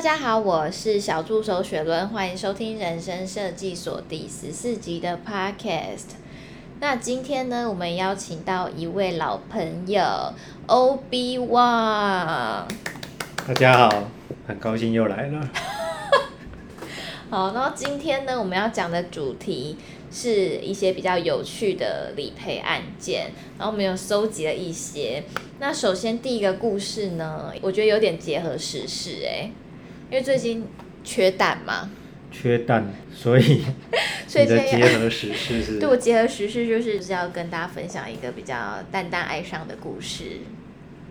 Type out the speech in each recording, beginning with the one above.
大家好，我是小助手雪伦，欢迎收听人生设计所第十四集的 Podcast。那今天呢，我们邀请到一位老朋友 Obi Wan。大家好，很高兴又来了。好，然后今天呢，我们要讲的主题是一些比较有趣的理赔案件，然后我们有搜集了一些。那首先第一个故事呢，我觉得有点结合时事哎。因为最近缺蛋嘛，缺蛋，所以 所以的结合时事是，对，我结合时事就是就是要跟大家分享一个比较蛋蛋哀伤的故事。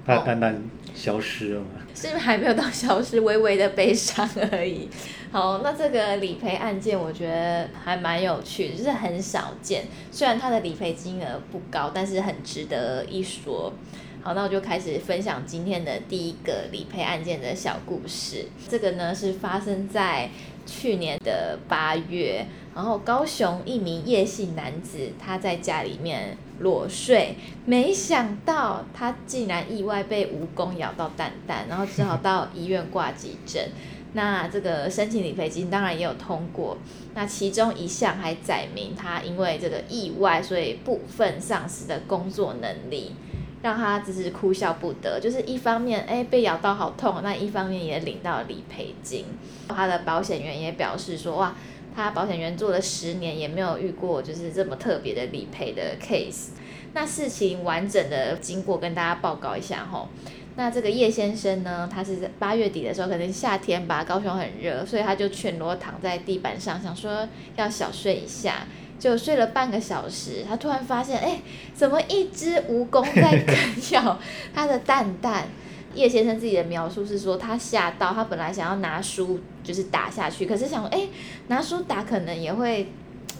怕蛋蛋消失了吗？是不是还没有到消失，微微的悲伤而已。好，那这个理赔案件我觉得还蛮有趣的，就是很少见。虽然它的理赔金额不高，但是很值得一说。好，那我就开始分享今天的第一个理赔案件的小故事。这个呢是发生在去年的八月，然后高雄一名叶姓男子他在家里面裸睡，没想到他竟然意外被蜈蚣咬到蛋蛋，然后只好到医院挂急诊。那这个申请理赔金当然也有通过，那其中一项还载明他因为这个意外，所以部分丧失的工作能力。让他只是哭笑不得，就是一方面哎被咬到好痛，那一方面也领到理赔金。他的保险员也表示说，哇，他保险员做了十年也没有遇过就是这么特别的理赔的 case。那事情完整的经过跟大家报告一下吼。那这个叶先生呢，他是在八月底的时候，可能夏天吧，高雄很热，所以他就全裸躺在地板上，想说要小睡一下。就睡了半个小时，他突然发现，哎，怎么一只蜈蚣在啃咬他的蛋蛋？叶先生自己的描述是说，他吓到，他本来想要拿书就是打下去，可是想说，哎，拿书打可能也会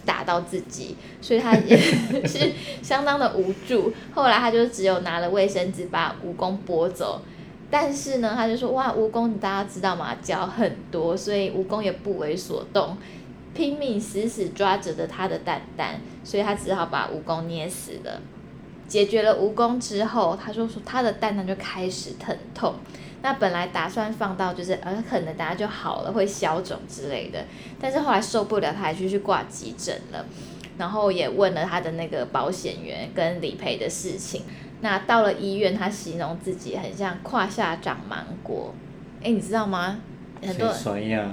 打到自己，所以他也 是相当的无助。后来他就只有拿了卫生纸把蜈蚣拨走，但是呢，他就说，哇，蜈蚣你大家知道吗？脚很多，所以蜈蚣也不为所动。拼命死死抓着的他的蛋蛋，所以他只好把蜈蚣捏死了。解决了蜈蚣之后，他说说他的蛋蛋就开始疼痛。那本来打算放到就是呃可能等下就好了，会消肿之类的。但是后来受不了，他还去去挂急诊了。然后也问了他的那个保险员跟理赔的事情。那到了医院，他形容自己很像胯下长芒果。诶，你知道吗？很多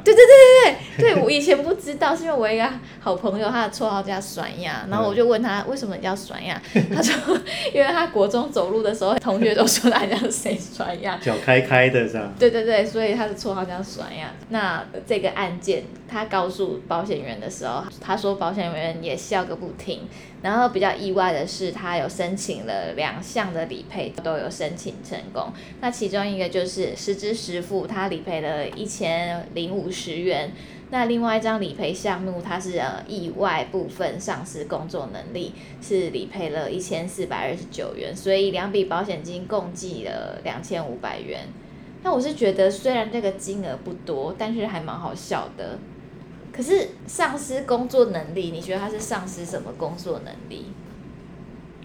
对对对对对，对我以前不知道，是因为我一个好朋友，他的绰号叫酸呀，然后我就问他为什么叫酸呀，他说因为他国中走路的时候，同学都说他叫谁酸呀，脚开开的是吧？对对对，所以他的绰号叫酸呀。那这个案件，他告诉保险员的时候，他说保险员也笑个不停。然后比较意外的是，他有申请了两项的理赔，都有申请成功。那其中一个就是实支实付，他理赔了一千零五十元。那另外一张理赔项目，它是呃意外部分丧失工作能力，是理赔了一千四百二十九元。所以两笔保险金共计了两千五百元。那我是觉得，虽然这个金额不多，但是还蛮好笑的。可是丧失工作能力，你觉得他是丧失什么工作能力？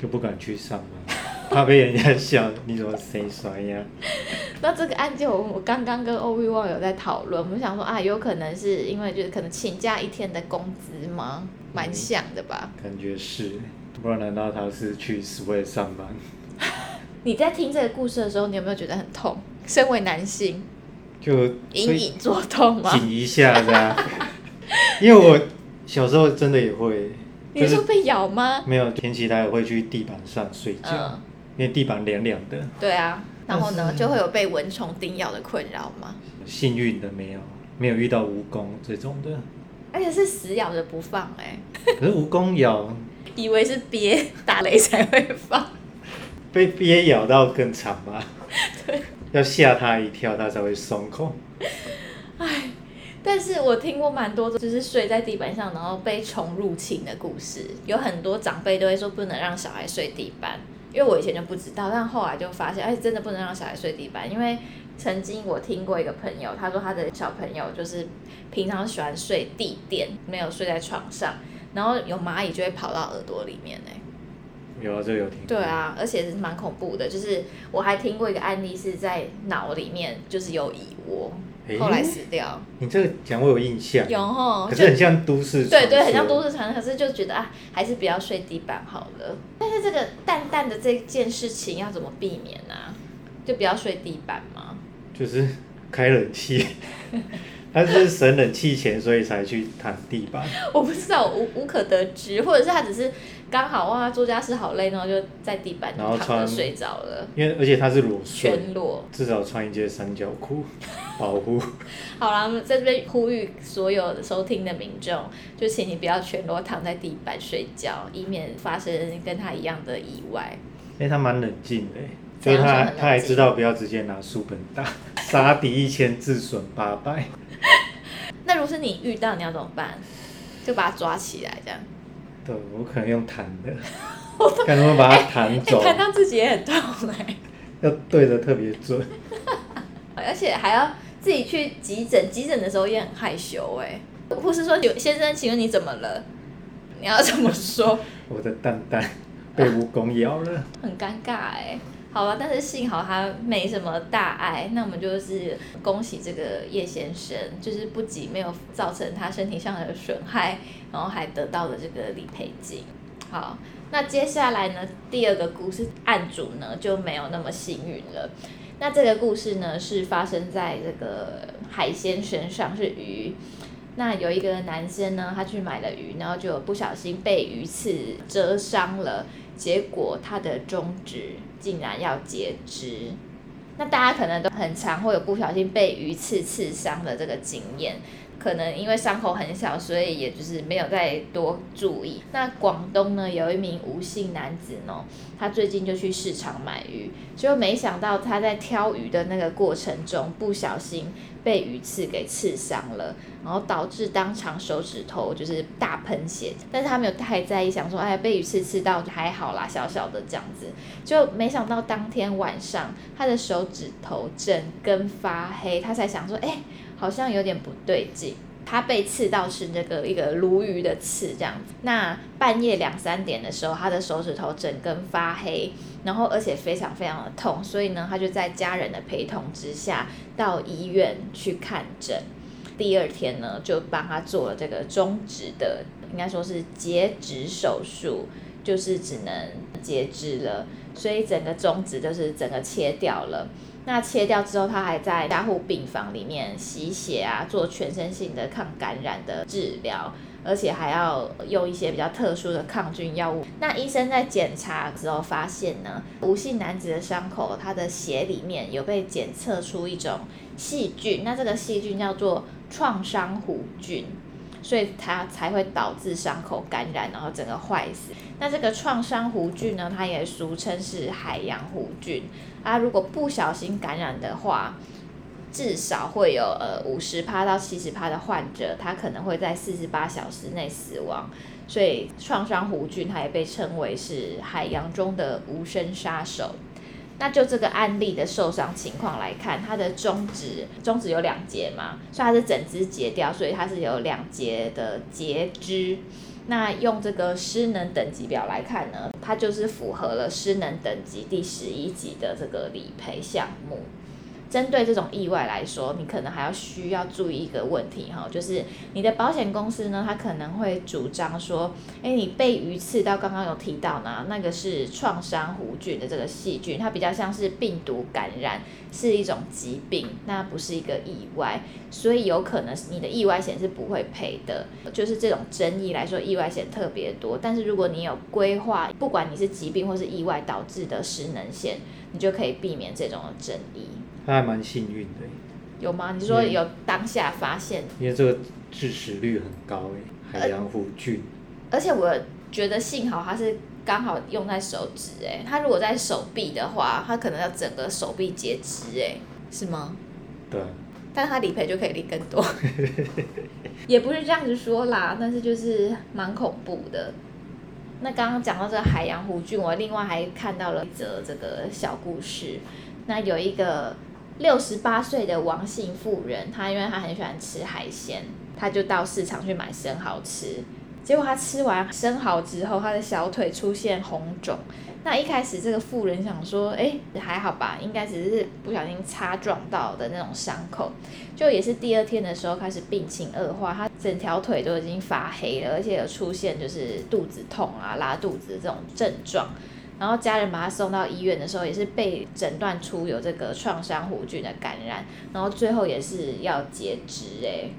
就不敢去上班，怕被人家笑。你怎么谁衰呀？那这个案件，我我刚刚跟 Obi Wan 有在讨论，我们想说啊，有可能是因为就是可能请假一天的工资吗？蛮像的吧？感觉是，不然难道他是去 Sway 上班？你在听这个故事的时候，你有没有觉得很痛？身为男性，就隐隐作痛吗？紧一下这样。因为我小时候真的也会，你说被咬吗？没有，天气他也会去地板上睡觉，嗯、因为地板凉凉的。对啊，然后呢，就会有被蚊虫叮咬的困扰吗？幸运的没有，没有遇到蜈蚣这种的。而且是死咬着不放哎、欸。可是蜈蚣咬，以为是憋打雷才会放，被憋咬到更惨吧？对，要吓他一跳，他才会松口。哎。但是我听过蛮多，就是睡在地板上，然后被虫入侵的故事。有很多长辈都会说不能让小孩睡地板，因为我以前就不知道，但后来就发现，哎，真的不能让小孩睡地板。因为曾经我听过一个朋友，他说他的小朋友就是平常喜欢睡地垫，没有睡在床上，然后有蚂蚁就会跑到耳朵里面呢。有啊，这有听。对啊，而且是蛮恐怖的，就是我还听过一个案例是在脑里面就是有蚁窝。欸、后来死掉。你这个讲我有印象，有吼，可是很像都市传说。对对，很像都市传说，可是就觉得啊，还是不要睡地板好了。但是这个淡淡的这件事情要怎么避免呢、啊？就不要睡地板吗？就是开冷气。他是省冷气钱，所以才去躺地板。我不知道，无无可得知，或者是他只是刚好哇，做家事好累，然后就在地板躺着睡着了。因为而且他是裸睡，全裸，至少穿一件三角裤 保护。好了，我们在这边呼吁所有的收听的民众，就请你不要全裸躺在地板睡觉，以免发生跟他一样的意外。哎、欸，他蛮冷静的，就是他他还知道不要直接拿书本打，杀敌一千，自损八百。那如果是你遇到，你要怎么办？就把他抓起来，这样。对，我可能用弹的，看能不能把它弹走。弹、欸欸、到自己也很痛哎、欸。要对的特别准。而且还要自己去急诊，急诊的时候也很害羞哎、欸。护士说：“有先生，请问你怎么了？”你要怎么说？我的蛋蛋被蜈蚣咬了。很尴尬哎、欸。好吧，但是幸好他没什么大碍，那我们就是恭喜这个叶先生，就是不仅没有造成他身体上的损害，然后还得到了这个理赔金。好，那接下来呢，第二个故事案主呢就没有那么幸运了。那这个故事呢是发生在这个海鲜身上，是鱼。那有一个男生呢，他去买了鱼，然后就不小心被鱼刺蛰伤了。结果他的中指竟然要截肢，那大家可能都很常会有不小心被鱼刺刺伤的这个经验。可能因为伤口很小，所以也就是没有再多注意。那广东呢，有一名吴姓男子呢，他最近就去市场买鱼，结果没想到他在挑鱼的那个过程中不小心被鱼刺给刺伤了，然后导致当场手指头就是大喷血。但是他没有太在意，想说哎，被鱼刺刺到还好啦，小小的这样子。就没想到当天晚上他的手指头整根发黑，他才想说哎。好像有点不对劲，他被刺到是那个一个鲈鱼的刺这样子。那半夜两三点的时候，他的手指头整根发黑，然后而且非常非常的痛，所以呢，他就在家人的陪同之下到医院去看诊。第二天呢，就帮他做了这个中指的，应该说是截指手术，就是只能截肢了，所以整个中指就是整个切掉了。那切掉之后，他还在加护病房里面洗血啊，做全身性的抗感染的治疗，而且还要用一些比较特殊的抗菌药物。那医生在检查之后发现呢，吴姓男子的伤口，他的血里面有被检测出一种细菌，那这个细菌叫做创伤弧菌。所以它才会导致伤口感染，然后整个坏死。那这个创伤弧菌呢，它也俗称是海洋弧菌。啊，如果不小心感染的话，至少会有呃五十趴到七十趴的患者，他可能会在四十八小时内死亡。所以创伤弧菌它也被称为是海洋中的无声杀手。那就这个案例的受伤情况来看，它的中指中指有两节嘛，所以它是整只截掉，所以它是有两节的截肢。那用这个失能等级表来看呢，它就是符合了失能等级第十一级的这个理赔项目。针对这种意外来说，你可能还要需要注意一个问题哈，就是你的保险公司呢，它可能会主张说，诶，你被鱼刺到，刚刚有提到呢，那个是创伤弧菌的这个细菌，它比较像是病毒感染，是一种疾病，那不是一个意外，所以有可能你的意外险是不会赔的。就是这种争议来说，意外险特别多，但是如果你有规划，不管你是疾病或是意外导致的失能险，你就可以避免这种争议。他还蛮幸运的，有吗？你说有当下发现？因为这个致死率很高诶，海洋弧菌。而且我觉得幸好他是刚好用在手指诶，他如果在手臂的话，他可能要整个手臂截肢诶，是吗？对。但他理赔就可以理更多。也不是这样子说啦，但是就是蛮恐怖的。那刚刚讲到这个海洋弧菌，我另外还看到了一则这个小故事。那有一个。六十八岁的王姓妇人，她因为她很喜欢吃海鲜，她就到市场去买生蚝吃。结果她吃完生蚝之后，她的小腿出现红肿。那一开始这个妇人想说，哎，还好吧，应该只是不小心擦撞到的那种伤口。就也是第二天的时候开始病情恶化，她整条腿都已经发黑了，而且有出现就是肚子痛啊、拉肚子这种症状。然后家人把他送到医院的时候，也是被诊断出有这个创伤弧菌的感染，然后最后也是要截肢哎。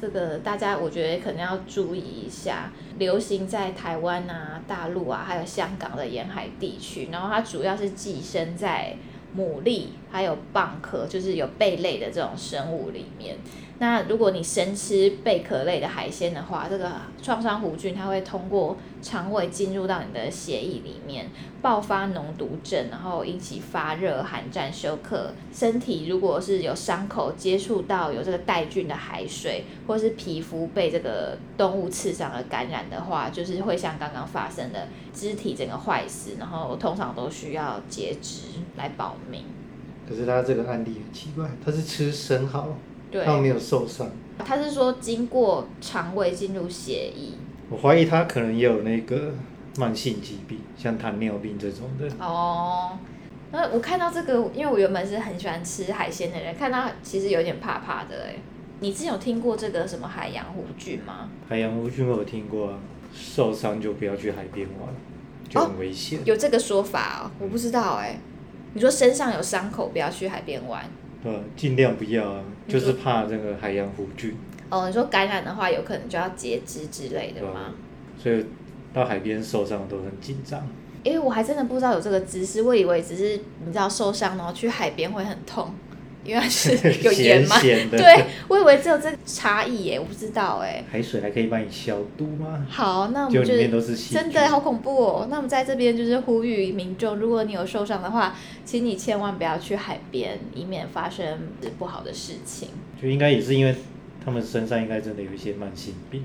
这个大家我觉得可能要注意一下，流行在台湾啊、大陆啊，还有香港的沿海地区。然后它主要是寄生在牡蛎还有蚌壳，就是有贝类的这种生物里面。那如果你生吃贝壳类的海鲜的话，这个创伤弧菌它会通过肠胃进入到你的血液里面，爆发脓毒症，然后引起发热、寒战、休克。身体如果是有伤口接触到有这个带菌的海水，或是皮肤被这个动物刺伤而感染的话，就是会像刚刚发生的肢体整个坏死，然后通常都需要截肢来保命。可是他这个案例很奇怪，他是吃生蚝。对他没有受伤，他是说经过肠胃进入血液。我怀疑他可能也有那个慢性疾病，像糖尿病这种的。哦，那我看到这个，因为我原本是很喜欢吃海鲜的人，看到其实有点怕怕的哎。你之前有听过这个什么海洋弧菌吗？海洋弧菌我有听过啊，受伤就不要去海边玩，就很危险。哦，有这个说法哦，我不知道哎。你说身上有伤口不要去海边玩？对，尽量不要啊，就是怕这个海洋弧菌。哦，你说感染的话，有可能就要截肢之类的吗？所以到海边受伤都很紧张。因为我还真的不知道有这个知识，我以为只是你知道受伤然后去海边会很痛。因为是有 盐吗？咸咸的对，我以为只有这个差异耶，我不知道哎。海水还可以帮你消毒吗？好，那我们就，就里面都是真的好恐怖哦。那我们在这边就是呼吁民众，如果你有受伤的话，请你千万不要去海边，以免发生不好的事情。就应该也是因为他们身上应该真的有一些慢性病。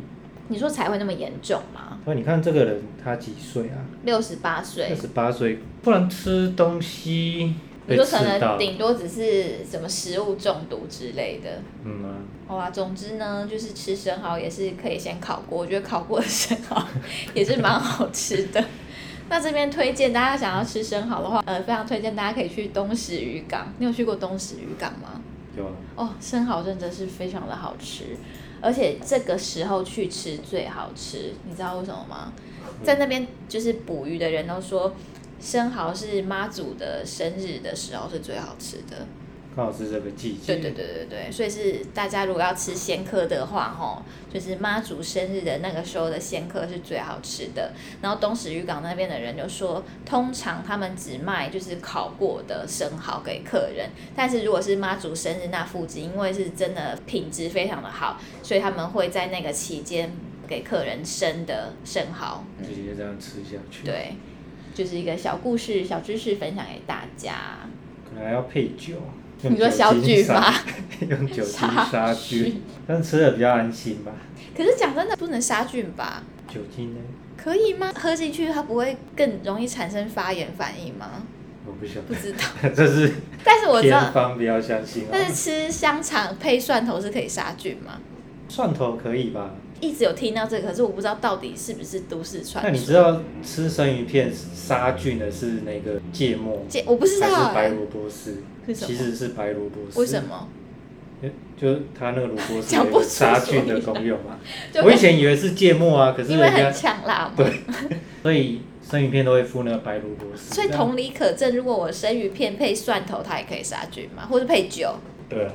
你说才会那么严重吗？不，你看这个人他几岁啊？六十八岁。六十八岁，不能吃东西。你说可能顶多只是什么食物中毒之类的。嗯啊。好啊，总之呢，就是吃生蚝也是可以先烤过，我觉得烤过的生蚝也是蛮好吃的。那这边推荐大家想要吃生蚝的话，呃，非常推荐大家可以去东石渔港。你有去过东石渔港吗？有啊。哦，生蚝真的是非常的好吃，而且这个时候去吃最好吃，你知道为什么吗？在那边就是捕鱼的人都说。生蚝是妈祖的生日的时候是最好吃的，刚好是这个季节。对对对对对，所以是大家如果要吃鲜蚵的话，吼，就是妈祖生日的那个时候的鲜蚵是最好吃的。然后东石渔港那边的人就说，通常他们只卖就是烤过的生蚝给客人，但是如果是妈祖生日那附近，因为是真的品质非常的好，所以他们会在那个期间给客人生的生蚝，直接这样吃下去。对。就是一个小故事、小知识分享给大家。可能还要配酒。你说小菌吗？用酒精杀菌，但吃的比较安心吧。可是讲真的，不能杀菌吧？酒精呢？可以吗？喝进去它不会更容易产生发炎反应吗？我不晓得。不知道。这是。但是我知道。偏方不要相信。但是吃香肠配蒜头是可以杀菌吗？蒜头可以吧？一直有听到这个，可是我不知道到底是不是都市传说。那你知道吃生鱼片杀菌的是那个芥末？芥我不知道。还是白萝卜丝？其实是白萝卜丝。为什么？就是它那个萝卜丝有杀菌的功用嘛。我以前以为是芥末啊，可是因为很呛辣嘛。对。所以生鱼片都会敷那个白萝卜丝。所以同理可证，如果我生鱼片配蒜头，它也可以杀菌嘛，或者配酒。对啊。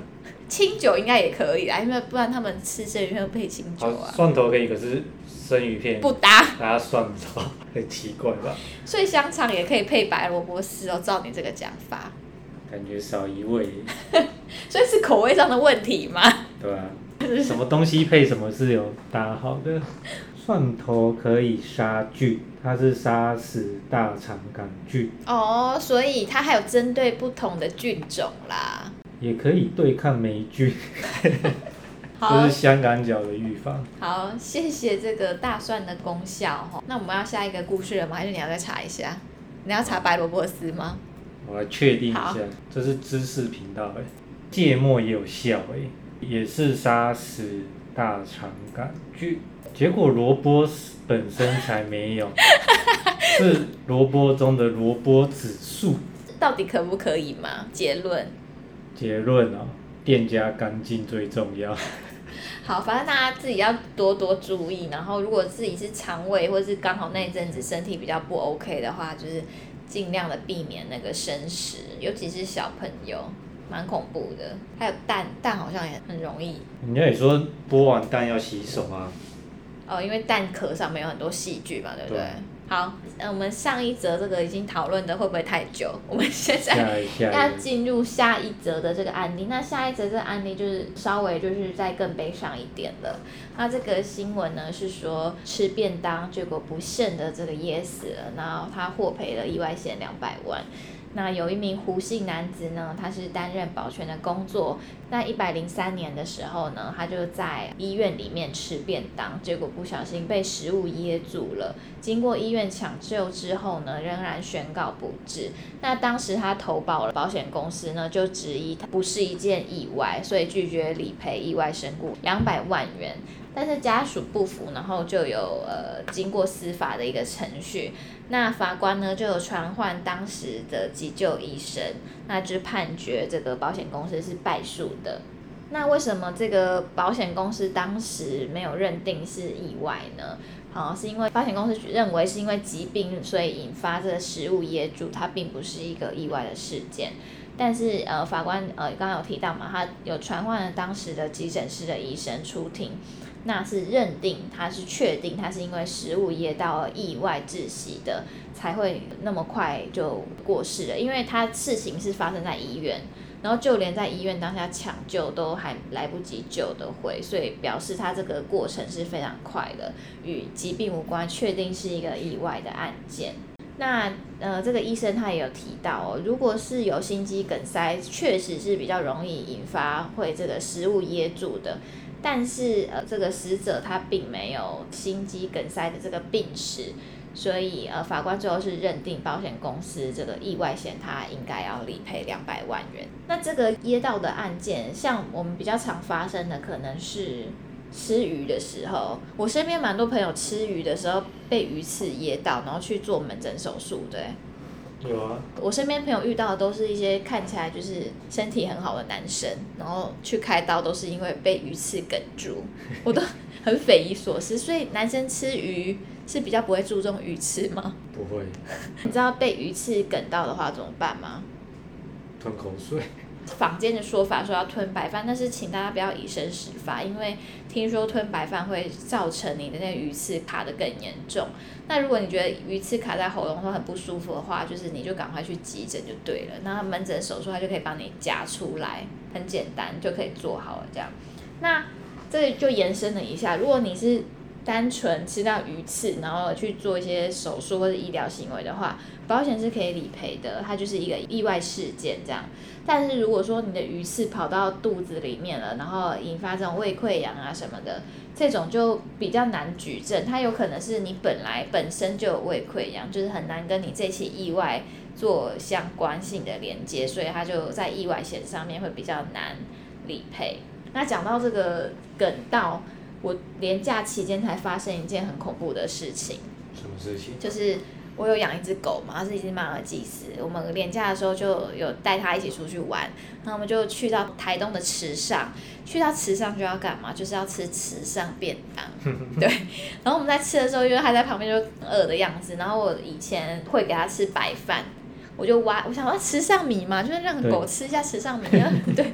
清酒应该也可以啊，因为不然他们吃生鱼片配清酒啊。蒜头可以，可是生鱼片不搭。拿蒜头 很奇怪吧？所以香肠也可以配白萝卜丝哦，照你这个讲法。感觉少一味。所以是口味上的问题吗？对啊。什么东西配什么是有搭好的？蒜头可以杀菌，它是杀死大肠杆菌。哦，所以它还有针对不同的菌种啦。也可以对抗霉菌，这是香港脚的预防。好，谢谢这个大蒜的功效哈。那我们要下一个故事了吗？还是你要再查一下？你要查白萝卜丝吗？我来确定一下，这是知识频道哎。芥末也有效哎，也是杀死大肠杆菌。结果萝卜本身才没有，是萝卜中的萝卜指数。到底可不可以吗？结论。结论哦，店家干净最重要。好，反正大家自己要多多注意。然后，如果自己是肠胃或是刚好那一阵子身体比较不 OK 的话，就是尽量的避免那个生食，尤其是小朋友，蛮恐怖的。还有蛋，蛋好像也很容易。人家也说剥完蛋要洗手啊。哦，因为蛋壳上面有很多细菌嘛，对不对？对好，那我们上一则这个已经讨论的会不会太久？我们现在要进入下一则的这个案例。那下一则这个案例就是稍微就是再更悲伤一点的。那这个新闻呢是说吃便当结果不慎的这个噎死了，然后他获赔了意外险两百万。那有一名胡姓男子呢，他是担任保全的工作。那一百零三年的时候呢，他就在医院里面吃便当，结果不小心被食物噎住了。经过医院抢救之后呢，仍然宣告不治。那当时他投保了保险公司呢，就质疑他不是一件意外，所以拒绝理赔意外身故两百万元。但是家属不服，然后就有呃经过司法的一个程序，那法官呢就有传唤当时的急救医生，那就判决这个保险公司是败诉的。那为什么这个保险公司当时没有认定是意外呢？好，是因为保险公司认为是因为疾病所以引发这个食物噎住，它并不是一个意外的事件。但是呃法官呃刚刚有提到嘛，他有传唤了当时的急诊室的医生出庭。那是认定他是确定他是因为食物噎到而意外窒息的，才会那么快就过世了。因为他事情是发生在医院，然后就连在医院当下抢救都还来不及救得回，所以表示他这个过程是非常快的，与疾病无关，确定是一个意外的案件。那呃，这个医生他也有提到哦，如果是有心肌梗塞，确实是比较容易引发会这个食物噎住的。但是呃，这个死者他并没有心肌梗塞的这个病史，所以呃，法官最后是认定保险公司这个意外险他应该要理赔两百万元。那这个噎到的案件，像我们比较常发生的可能是吃鱼的时候，我身边蛮多朋友吃鱼的时候被鱼刺噎到，然后去做门诊手术，对。有啊，我身边朋友遇到的都是一些看起来就是身体很好的男生，然后去开刀都是因为被鱼刺梗住，我都很匪夷所思。所以男生吃鱼是比较不会注重鱼刺吗？不会。你知道被鱼刺梗到的话怎么办吗？吞口水。坊间的说法说要吞白饭，但是请大家不要以身试法，因为听说吞白饭会造成你的那个鱼刺卡得更严重。那如果你觉得鱼刺卡在喉咙会很不舒服的话，就是你就赶快去急诊就对了。那门诊手术它就可以帮你夹出来，很简单就可以做好了这样。那这里就延伸了一下，如果你是单纯吃到鱼刺，然后去做一些手术或者医疗行为的话，保险是可以理赔的，它就是一个意外事件这样。但是如果说你的鱼刺跑到肚子里面了，然后引发这种胃溃疡啊什么的，这种就比较难举证，它有可能是你本来本身就有胃溃疡，就是很难跟你这起意外做相关性的连接，所以它就在意外险上面会比较难理赔。那讲到这个梗道。我连假期间才发生一件很恐怖的事情。什么事情？就是我有养一只狗嘛，它是一只马尔济斯。我们连假的时候就有带它一起出去玩，然后我们就去到台东的池上。去到池上就要干嘛？就是要吃池上便当。对。然后我们在吃的时候，因为它在旁边就很饿的样子，然后我以前会给它吃白饭。我就挖，我想要池上米嘛，就是让狗吃一下池上米，对，对，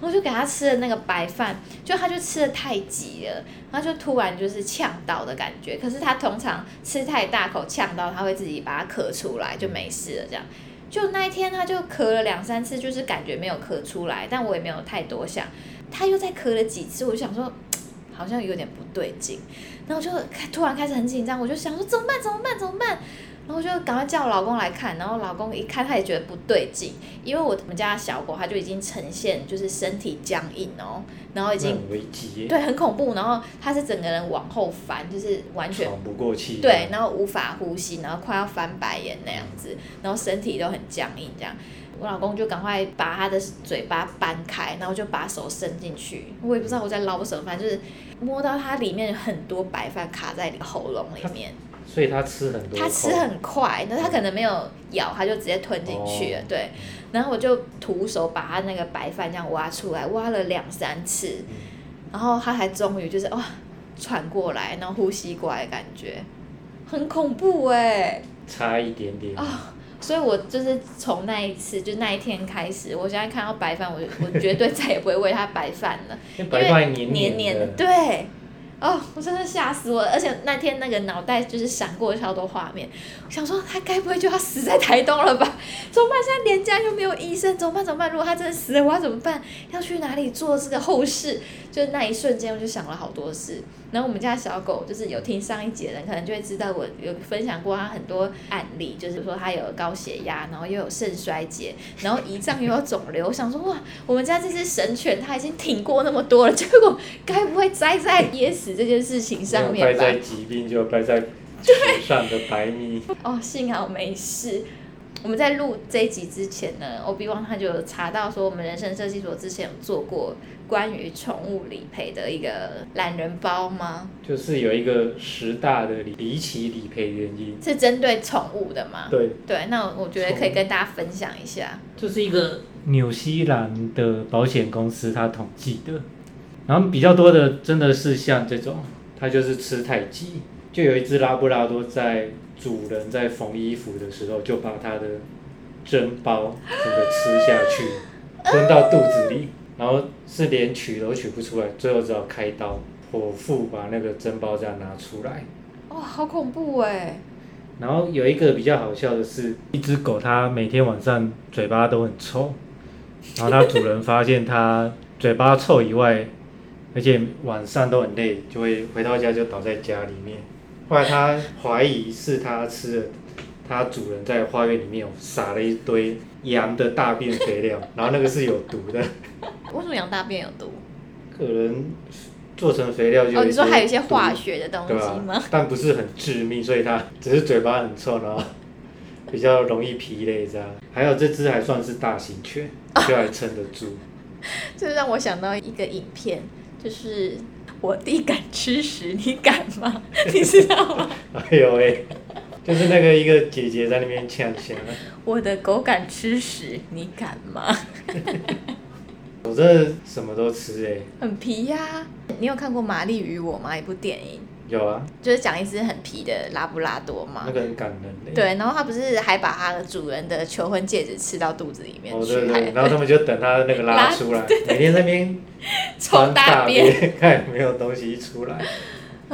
然后就给它吃了那个白饭，就它就吃的太急了，然后就突然就是呛到的感觉。可是它通常吃太大口呛到，它会自己把它咳出来，就没事了。这样，就那一天它就咳了两三次，就是感觉没有咳出来，但我也没有太多想。它又再咳了几次，我就想说好像有点不对劲，然后就突然开始很紧张，我就想说怎么办？怎么办？怎么办？然后就赶快叫我老公来看，然后老公一看，他也觉得不对劲，因为我们家的小狗它就已经呈现就是身体僵硬哦，然后已经危机，对，很恐怖，然后它是整个人往后翻，就是完全喘不过气，对，然后无法呼吸，然后快要翻白眼那样子，然后身体都很僵硬这样。我老公就赶快把他的嘴巴搬开，然后就把手伸进去，我也不知道我在捞什么，反正就是摸到它里面有很多白饭卡在喉咙里面。所以他吃很多。它吃很快，那它可能没有咬，它就直接吞进去了。哦、对，然后我就徒手把它那个白饭这样挖出来，挖了两三次，嗯、然后它还终于就是哇喘过来，然后呼吸过来的感觉，很恐怖哎。差一点点。啊、哦，所以我就是从那一次就那一天开始，我现在看到白饭，我我绝对再也不会喂它白饭了，因为白饭黏黏的，的，对。哦，我真的吓死我了！而且那天那个脑袋就是闪过超多画面，想说他该不会就要死在台东了吧？怎么办？现在连家又没有医生，怎么办？怎么办？如果他真的死了，我要怎么办？要去哪里做这个后事？就是那一瞬间，我就想了好多事。然后我们家小狗就是有听上一集的人，可能就会知道我有分享过它很多案例，就是说它有高血压，然后又有肾衰竭，然后胰脏又有肿瘤。我想说哇，我们家这只神犬它已经挺过那么多了，结果该不会栽在噎死这件事情上面吧？栽在疾病就栽在纸上的白米。哦，幸好没事。我们在录这一集之前呢，Obi-Wan 他就查到说，我们人生设计所之前有做过关于宠物理赔的一个懒人包吗？就是有一个十大的离奇理赔原因，是针对宠物的吗？对对，那我觉得可以跟大家分享一下。就是一个纽西兰的保险公司他统计的，然后比较多的真的是像这种，它就是吃太急，就有一只拉布拉多在。主人在缝衣服的时候，就把它的针包整个吃下去，吞到肚子里，然后是连取都取不出来，最后只好开刀剖腹把那个针包这样拿出来。哇，好恐怖哎！然后有一个比较好笑的是，一只狗它每天晚上嘴巴都很臭，然后它主人发现它嘴巴臭以外，而且晚上都很累，就会回到家就倒在家里面。后来他怀疑是他吃了，他主人在花园里面有撒了一堆羊的大便肥料，然后那个是有毒的。为什么羊大便有毒？可能做成肥料就有。哦，你说还有一些化学的东西吗？但不是很致命，所以它只是嘴巴很臭，然后比较容易疲累这样。还有这只还算是大型犬，就还撑得住。这让我想到一个影片，就是。我弟敢吃屎，你敢吗？你知道吗？哎呦喂，就是那个一个姐姐在那边抢钱了。我的狗敢吃屎，你敢吗？我这什么都吃哎、欸。很皮呀、啊！你有看过《玛丽与我》吗？一部电影。有啊，就是讲一只很皮的拉布拉多嘛。那个很感人。对，然后它不是还把它的主人的求婚戒指吃到肚子里面去？哦，对对。然后他们就等他那个拉出来，每天在那边抽大便，看有没有东西出来。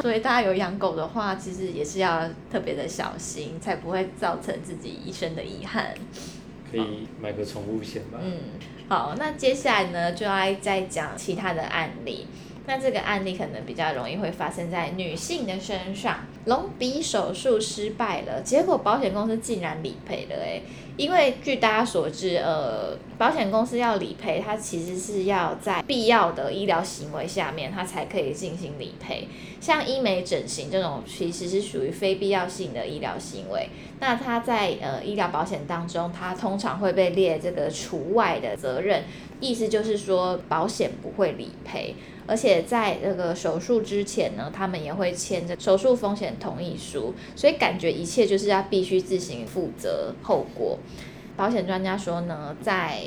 所以大家有养狗的话，其实也是要特别的小心，才不会造成自己一生的遗憾。可以买个宠物险吧。嗯，好，那接下来呢，就要再讲其他的案例。那这个案例可能比较容易会发生在女性的身上，隆鼻手术失败了，结果保险公司竟然理赔了诶，因为据大家所知，呃，保险公司要理赔，它其实是要在必要的医疗行为下面，它才可以进行理赔。像医美整形这种，其实是属于非必要性的医疗行为，那它在呃医疗保险当中，它通常会被列这个除外的责任，意思就是说保险不会理赔。而且在那个手术之前呢，他们也会签着手术风险同意书，所以感觉一切就是要必须自行负责后果。保险专家说呢，在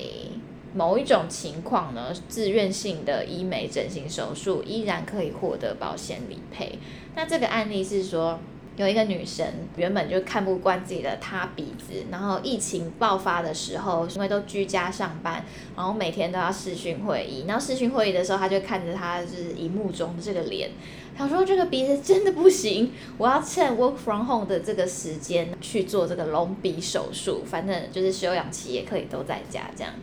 某一种情况呢，自愿性的医美整形手术依然可以获得保险理赔。那这个案例是说。有一个女生原本就看不惯自己的塌鼻子，然后疫情爆发的时候，因为都居家上班，然后每天都要视讯会议，然后视讯会议的时候，她就看着她就是荧幕中的这个脸，她说这个鼻子真的不行，我要趁 work from home 的这个时间去做这个隆鼻手术，反正就是休养期也可以都在家这样。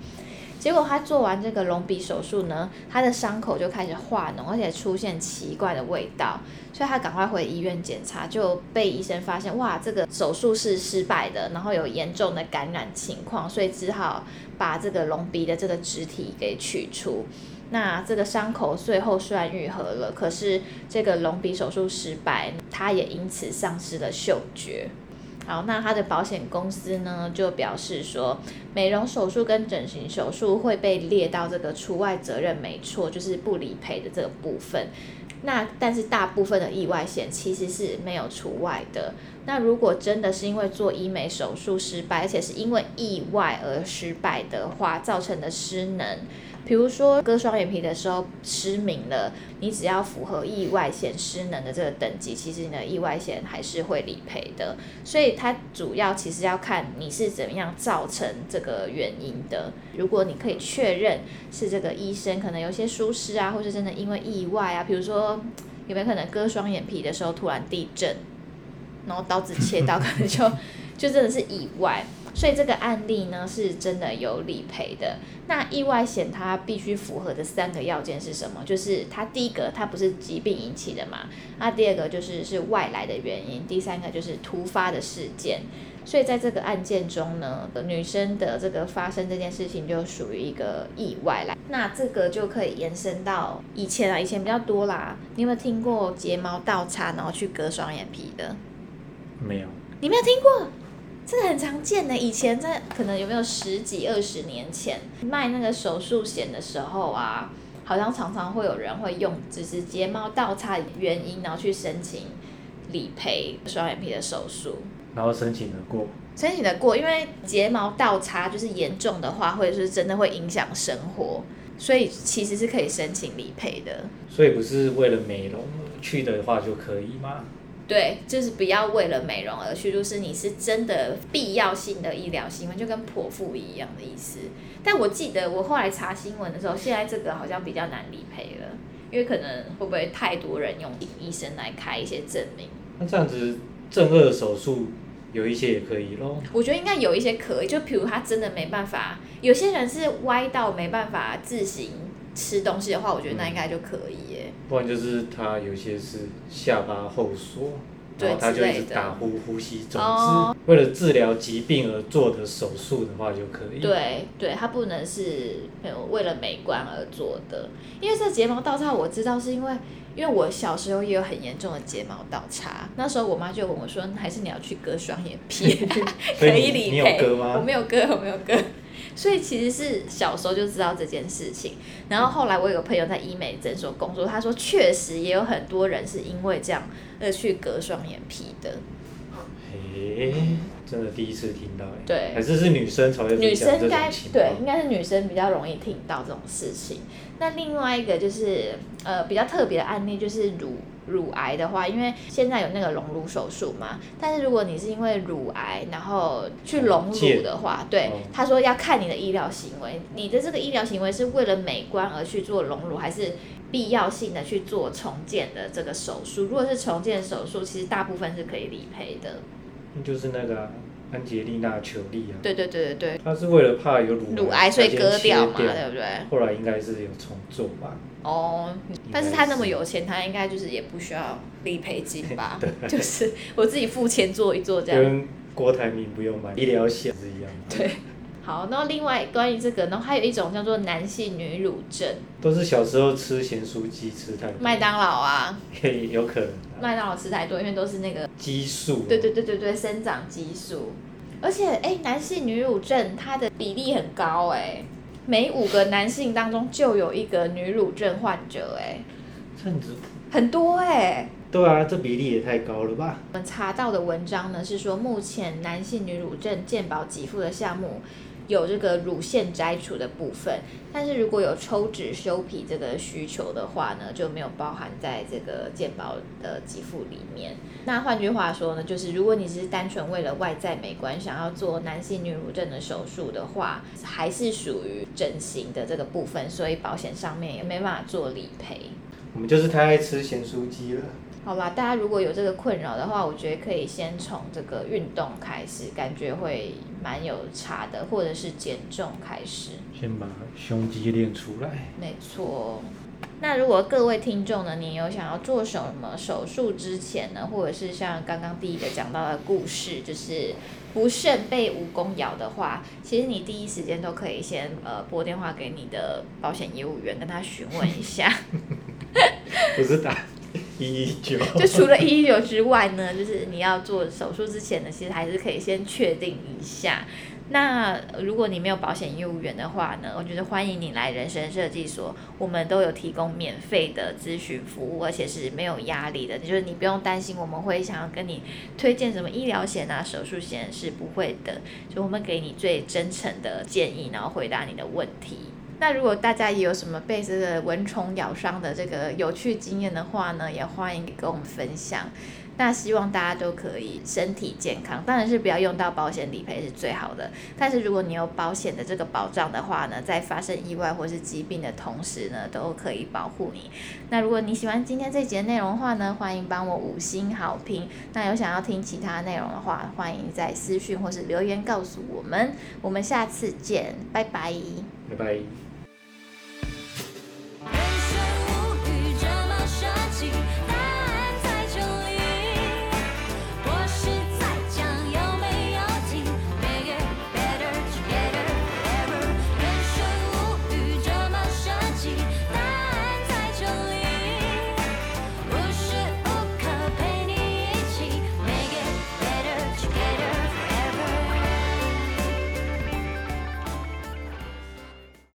结果他做完这个隆鼻手术呢，他的伤口就开始化脓，而且出现奇怪的味道，所以他赶快回医院检查，就被医生发现，哇，这个手术是失败的，然后有严重的感染情况，所以只好把这个隆鼻的这个植体给取出。那这个伤口最后虽然愈合了，可是这个隆鼻手术失败，他也因此丧失了嗅觉。好，那他的保险公司呢就表示说，美容手术跟整形手术会被列到这个除外责任，没错，就是不理赔的这个部分。那但是大部分的意外险其实是没有除外的。那如果真的是因为做医美手术失败，而且是因为意外而失败的话，造成的失能。比如说割双眼皮的时候失明了，你只要符合意外险失能的这个等级，其实你的意外险还是会理赔的。所以它主要其实要看你是怎么样造成这个原因的。如果你可以确认是这个医生可能有些疏失啊，或是真的因为意外啊，比如说有没有可能割双眼皮的时候突然地震，然后刀子切到，可能就 就真的是意外。所以这个案例呢，是真的有理赔的。那意外险它必须符合的三个要件是什么？就是它第一个，它不是疾病引起的嘛。那第二个就是是外来的原因，第三个就是突发的事件。所以在这个案件中呢，女生的这个发生这件事情就属于一个意外来。那这个就可以延伸到以前啊，以前比较多啦。你有没有听过睫毛倒插然后去割双眼皮的？没有。你没有听过？这个很常见的，以前在可能有没有十几二十年前卖那个手术险的时候啊，好像常常会有人会用只是睫毛倒插原因，然后去申请理赔双眼皮的手术，然后申请得过，申请得过，因为睫毛倒插就是严重的话，或者是真的会影响生活，所以其实是可以申请理赔的。所以不是为了美容去的话就可以吗？对，就是不要为了美容而去，就是你是真的必要性的医疗行为，就跟剖腹一样的意思。但我记得我后来查新闻的时候，现在这个好像比较难理赔了，因为可能会不会太多人用医生来开一些证明？那这样子正顎手术有一些也可以咯。我觉得应该有一些可以，就比如他真的没办法，有些人是歪到没办法自行吃东西的话，我觉得那应该就可以耶。不然就是他有些是下巴后缩，然后他就一直打呼呼吸中止。哦、为了治疗疾病而做的手术的话就可以。对对，他不能是为了美观而做的。因为这睫毛倒插我知道是因为，因为我小时候也有很严重的睫毛倒插，那时候我妈就问我说，还是你要去割双眼皮，可以理赔。你有割吗？我没有割，我没有割。所以其实是小时候就知道这件事情，然后后来我有个朋友在医美诊所工作，他说确实也有很多人是因为这样而去割双眼皮的。诶，真的第一次听到诶。对。还是是女生才会。女生应该对，应该是女生比较容易听到这种事情。那另外一个就是呃比较特别的案例就是乳。乳癌的话，因为现在有那个隆乳手术嘛，但是如果你是因为乳癌然后去隆乳的话，对，他说要看你的医疗行为，你的这个医疗行为是为了美观而去做隆乳，还是必要性的去做重建的这个手术？如果是重建手术，其实大部分是可以理赔的。就是那个、啊。安吉丽娜·裘莉啊，对对对对对，他是为了怕有乳癌，乳癌所以割掉嘛，对不对？后来应该是有重做吧。哦，但是他那么有钱，他应该就是也不需要理赔金吧？对，就是我自己付钱做一做这样。跟郭台铭不用买医疗险是一样的。对。好，那另外关于这个，然后还有一种叫做男性女乳症，都是小时候吃咸酥鸡吃太多。麦当劳啊，有可能。麦当劳吃太多，因为都是那个激素。对对对对对，生长激素。而且，哎，男性女乳症它的比例很高，哎，每五个男性当中就有一个女乳症患者，哎，这样子很多，哎。对啊，这比例也太高了吧？我们查到的文章呢是说，目前男性女乳症健保给付的项目。有这个乳腺摘除的部分，但是如果有抽脂修皮这个需求的话呢，就没有包含在这个健保的给付里面。那换句话说呢，就是如果你只是单纯为了外在美观想要做男性女乳症的手术的话，还是属于整形的这个部分，所以保险上面也没办法做理赔。我们就是太爱吃咸酥鸡了。好吧，大家如果有这个困扰的话，我觉得可以先从这个运动开始，感觉会蛮有差的，或者是减重开始。先把胸肌练出来。没错。那如果各位听众呢，你有想要做什么手术之前呢，或者是像刚刚第一个讲到的故事，就是不慎被蜈蚣咬的话，其实你第一时间都可以先呃拨电话给你的保险业务员，跟他询问一下。不是打。一一九。就除了一一九之外呢，就是你要做手术之前呢，其实还是可以先确定一下。那如果你没有保险业务员的话呢，我觉得欢迎你来人生设计所，我们都有提供免费的咨询服务，而且是没有压力的，就是你不用担心我们会想要跟你推荐什么医疗险啊、手术险是不会的，就我们给你最真诚的建议，然后回答你的问题。那如果大家也有什么被这个蚊虫咬伤的这个有趣经验的话呢，也欢迎跟我们分享。那希望大家都可以身体健康，当然是不要用到保险理赔是最好的。但是如果你有保险的这个保障的话呢，在发生意外或是疾病的同时呢，都可以保护你。那如果你喜欢今天这节内容的话呢，欢迎帮我五星好评。那有想要听其他内容的话，欢迎在私讯或是留言告诉我们。我们下次见，拜拜。拜拜。see